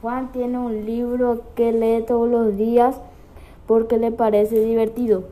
Juan tiene un libro que lee todos los días porque le parece divertido.